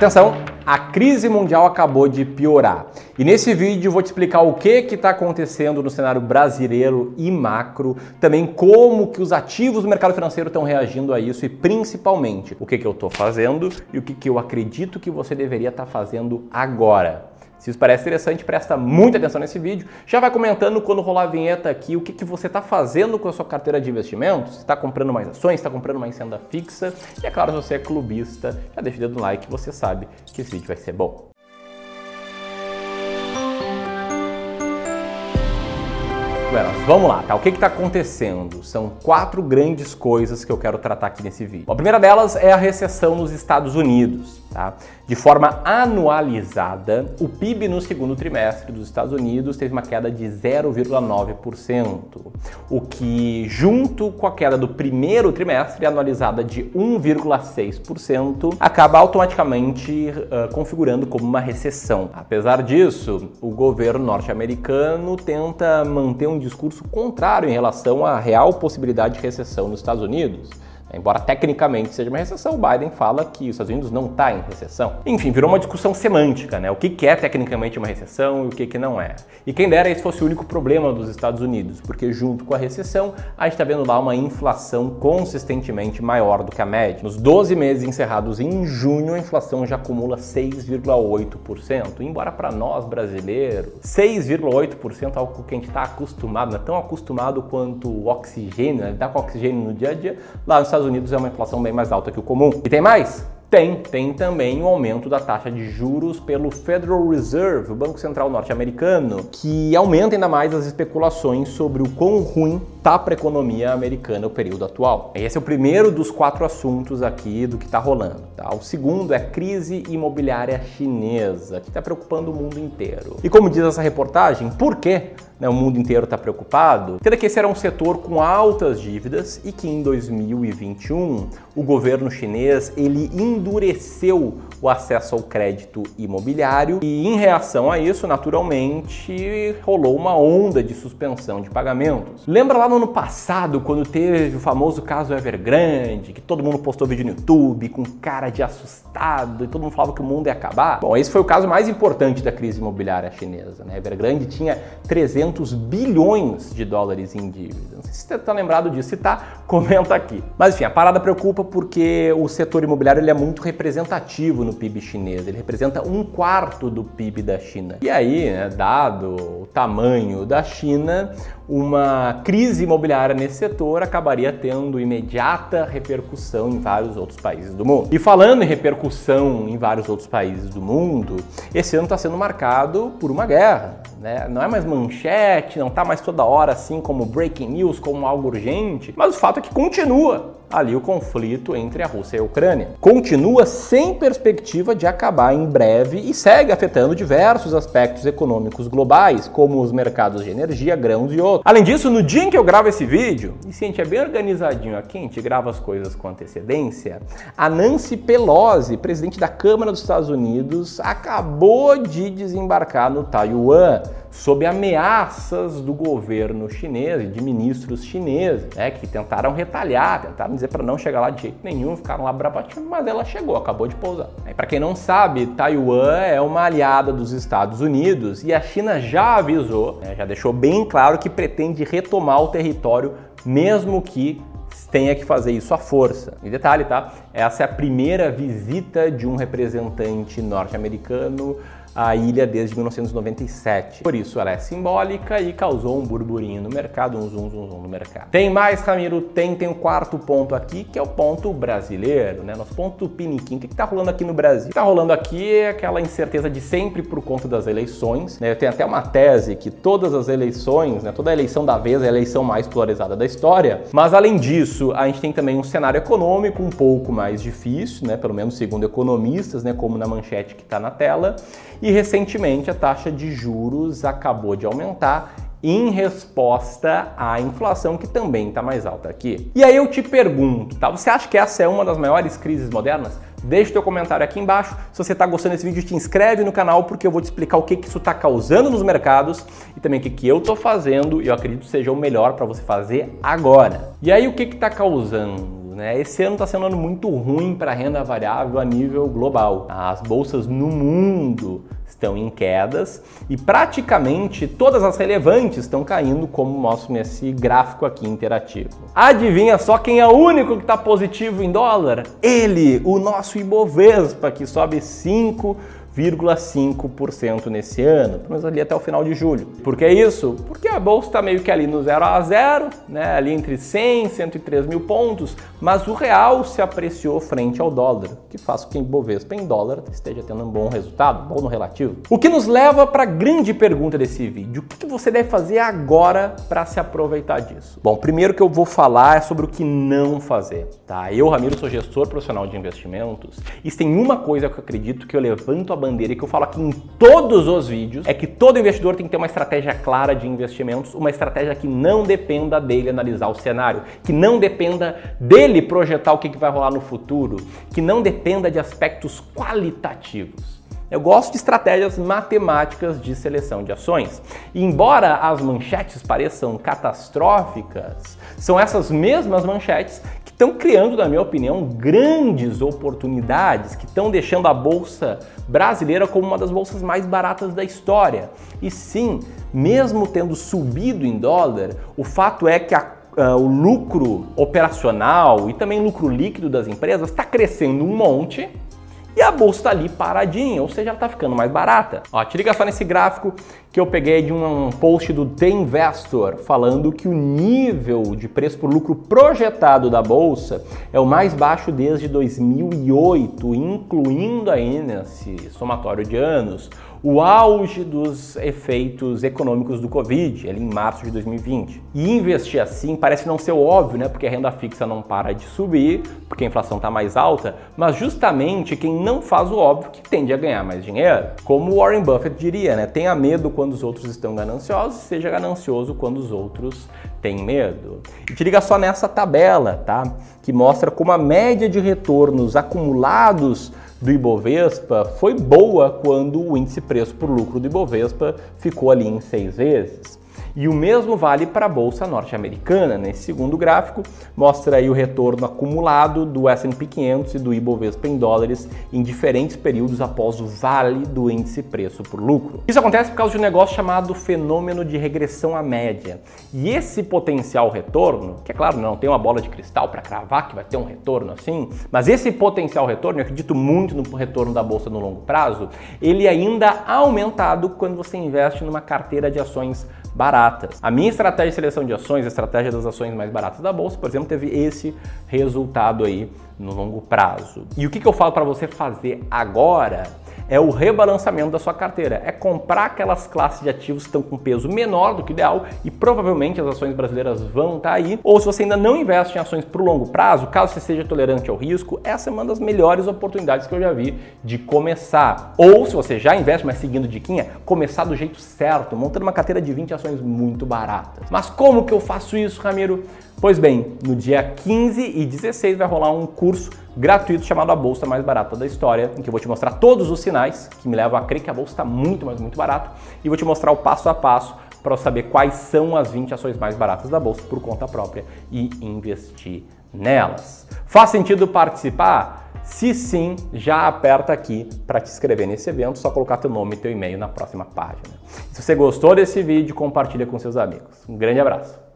Atenção, a crise mundial acabou de piorar. E nesse vídeo vou te explicar o que está acontecendo no cenário brasileiro e macro, também como que os ativos do mercado financeiro estão reagindo a isso e principalmente o que, que eu estou fazendo e o que, que eu acredito que você deveria estar tá fazendo agora. Se isso parece interessante, presta muita atenção nesse vídeo. Já vai comentando quando rolar a vinheta aqui o que, que você está fazendo com a sua carteira de investimentos. Se está comprando mais ações, está comprando mais renda fixa. E é claro, se você é clubista, já deixa o dedo no like, você sabe que esse vídeo vai ser bom. vamos lá, tá? O que está acontecendo? São quatro grandes coisas que eu quero tratar aqui nesse vídeo. A primeira delas é a recessão nos Estados Unidos. Tá? De forma anualizada, o PIB no segundo trimestre dos Estados Unidos teve uma queda de 0,9%, o que, junto com a queda do primeiro trimestre, anualizada de 1,6%, acaba automaticamente uh, configurando como uma recessão. Apesar disso, o governo norte-americano tenta manter um discurso contrário em relação à real possibilidade de recessão nos Estados Unidos. Embora tecnicamente seja uma recessão, o Biden fala que os Estados Unidos não está em recessão. Enfim, virou uma discussão semântica, né? O que é tecnicamente uma recessão e o que não é. E quem dera esse fosse o único problema dos Estados Unidos, porque junto com a recessão, a gente está vendo lá uma inflação consistentemente maior do que a média. Nos 12 meses encerrados em junho, a inflação já acumula 6,8%. Embora para nós brasileiros, 6,8% é algo que a gente está acostumado, não é tão acostumado quanto o oxigênio, né? Dá com oxigênio no dia a dia. Lá nos Estados Estados Unidos é uma inflação bem mais alta que o comum. E tem mais? Tem, tem também o aumento da taxa de juros pelo Federal Reserve, o Banco Central norte-americano, que aumenta ainda mais as especulações sobre o quão ruim tá para a economia americana o período atual. Esse é o primeiro dos quatro assuntos aqui do que está rolando. Tá? O segundo é a crise imobiliária chinesa, que está preocupando o mundo inteiro. E como diz essa reportagem, por quê? Né, o mundo inteiro está preocupado, tendo que esse era um setor com altas dívidas e que em 2021 o governo chinês ele endureceu o acesso ao crédito imobiliário e em reação a isso, naturalmente, rolou uma onda de suspensão de pagamentos. Lembra lá no ano passado, quando teve o famoso caso Evergrande, que todo mundo postou vídeo no YouTube com cara de assustado e todo mundo falava que o mundo ia acabar? Bom, esse foi o caso mais importante da crise imobiliária chinesa. Né? Evergrande tinha 300 bilhões de dólares em dívida. Não sei se você está lembrado disso. Se está, comenta aqui. Mas enfim, a parada preocupa porque o setor imobiliário ele é muito representativo no PIB chinês. Ele representa um quarto do PIB da China. E aí, né, dado o tamanho da China, uma crise imobiliária nesse setor acabaria tendo imediata repercussão em vários outros países do mundo. E falando em repercussão em vários outros países do mundo, esse ano está sendo marcado por uma guerra. Né? Não é mais manchete, não está mais toda hora assim como breaking news, como algo urgente, mas o fato é que continua ali o conflito entre a Rússia e a Ucrânia. Continua sem perspectiva de acabar em breve e segue afetando diversos aspectos econômicos globais, como os mercados de energia, grãos e outros. Além disso, no dia em que eu gravo esse vídeo, e se a gente é bem organizadinho aqui, a gente grava as coisas com antecedência, a Nancy Pelosi, presidente da Câmara dos Estados Unidos, acabou de desembarcar no Taiwan sob ameaças do governo chinês e de ministros chineses, né, que tentaram retalhar, tentaram dizer para não chegar lá de jeito nenhum, ficaram lá bravatinho, mas ela chegou, acabou de pousar. Para quem não sabe, Taiwan é uma aliada dos Estados Unidos e a China já avisou, né, já deixou bem claro que pretende retomar o território, mesmo que tenha que fazer isso à força. E detalhe, tá? Essa é a primeira visita de um representante norte-americano a ilha desde 1997. Por isso ela é simbólica e causou um burburinho no mercado, um zoom, zoom, zoom no mercado. Tem mais, Ramiro? Tem, tem um quarto ponto aqui, que é o ponto brasileiro, né? Nosso ponto piniquim. O que está rolando aqui no Brasil? O que está rolando aqui é aquela incerteza de sempre por conta das eleições. Né? Eu tenho até uma tese que todas as eleições, né? toda eleição da vez é a eleição mais polarizada da história. Mas além disso, a gente tem também um cenário econômico um pouco mais difícil, né? Pelo menos segundo economistas, né? Como na manchete que está na tela. E recentemente a taxa de juros acabou de aumentar em resposta à inflação que também está mais alta aqui. E aí eu te pergunto, tá? Você acha que essa é uma das maiores crises modernas? Deixa o teu comentário aqui embaixo. Se você está gostando desse vídeo, te inscreve no canal porque eu vou te explicar o que, que isso está causando nos mercados e também o que, que eu estou fazendo e eu acredito seja o melhor para você fazer agora. E aí o que está causando? Né? Esse ano está sendo um ano muito ruim para a renda variável a nível global. As bolsas no mundo estão em quedas e praticamente todas as relevantes estão caindo, como mostro nesse gráfico aqui interativo. Adivinha só quem é o único que está positivo em dólar? Ele, o nosso Ibovespa, que sobe 5 0,5% nesse ano, pelo menos ali até o final de julho. Por que isso? Porque a bolsa está meio que ali no 0 a 0, né, ali entre 100 e 103 mil pontos, mas o real se apreciou frente ao dólar, que faz com que Bovespa em dólar esteja tendo um bom resultado, bom no relativo. O que nos leva para a grande pergunta desse vídeo: o que você deve fazer agora para se aproveitar disso? Bom, primeiro que eu vou falar é sobre o que não fazer, tá? Eu, Ramiro, sou gestor profissional de investimentos e tem uma coisa que eu acredito que eu levanto a bandeira e que eu falo aqui em todos os vídeos é que todo investidor tem que ter uma estratégia clara de investimentos, uma estratégia que não dependa dele analisar o cenário, que não dependa dele projetar o que vai rolar no futuro, que não dependa de aspectos qualitativos. Eu gosto de estratégias matemáticas de seleção de ações. E embora as manchetes pareçam catastróficas, são essas mesmas manchetes estão criando, na minha opinião, grandes oportunidades que estão deixando a bolsa brasileira como uma das bolsas mais baratas da história. E sim, mesmo tendo subido em dólar, o fato é que a Uh, o lucro operacional e também lucro líquido das empresas está crescendo um monte e a bolsa está ali paradinha, ou seja, ela está ficando mais barata. Ó, te liga só nesse gráfico que eu peguei de um post do The Investor falando que o nível de preço por lucro projetado da bolsa é o mais baixo desde 2008, incluindo aí nesse somatório de anos o auge dos efeitos econômicos do Covid, ali em março de 2020. E investir assim parece não ser óbvio, né? Porque a renda fixa não para de subir, porque a inflação está mais alta, mas justamente quem não faz o óbvio que tende a ganhar mais dinheiro. Como Warren Buffett diria, né? Tenha medo quando os outros estão gananciosos, seja ganancioso quando os outros têm medo. E te liga só nessa tabela, tá? Que mostra como a média de retornos acumulados do Ibovespa foi boa quando o índice preço por lucro do Ibovespa ficou ali em seis vezes. E o mesmo vale para a bolsa norte-americana. Nesse segundo gráfico, mostra aí o retorno acumulado do S&P 500 e do Ibovespa em dólares em diferentes períodos após o vale do índice preço por lucro. Isso acontece por causa de um negócio chamado fenômeno de regressão à média. E esse potencial retorno, que é claro, não tem uma bola de cristal para cravar que vai ter um retorno assim, mas esse potencial retorno, eu acredito muito no retorno da bolsa no longo prazo, ele ainda é aumentado quando você investe numa carteira de ações baratas. A minha estratégia de seleção de ações, a estratégia das ações mais baratas da bolsa, por exemplo, teve esse resultado aí no longo prazo. E o que, que eu falo para você fazer agora? É o rebalançamento da sua carteira. É comprar aquelas classes de ativos que estão com peso menor do que ideal e provavelmente as ações brasileiras vão estar tá aí. Ou se você ainda não investe em ações para o longo prazo, caso você seja tolerante ao risco, essa é uma das melhores oportunidades que eu já vi de começar. Ou se você já investe, mas seguindo diquinha, começar do jeito certo, montando uma carteira de 20 ações muito baratas. Mas como que eu faço isso, Ramiro? Pois bem, no dia 15 e 16 vai rolar um curso gratuito chamado A Bolsa Mais Barata da História, em que eu vou te mostrar todos os sinais que me levam a crer que a bolsa está muito, mas muito barata, e vou te mostrar o passo a passo para saber quais são as 20 ações mais baratas da bolsa por conta própria e investir nelas. Faz sentido participar? Se sim, já aperta aqui para te inscrever nesse evento, só colocar teu nome e teu e-mail na próxima página. Se você gostou desse vídeo, compartilha com seus amigos. Um grande abraço.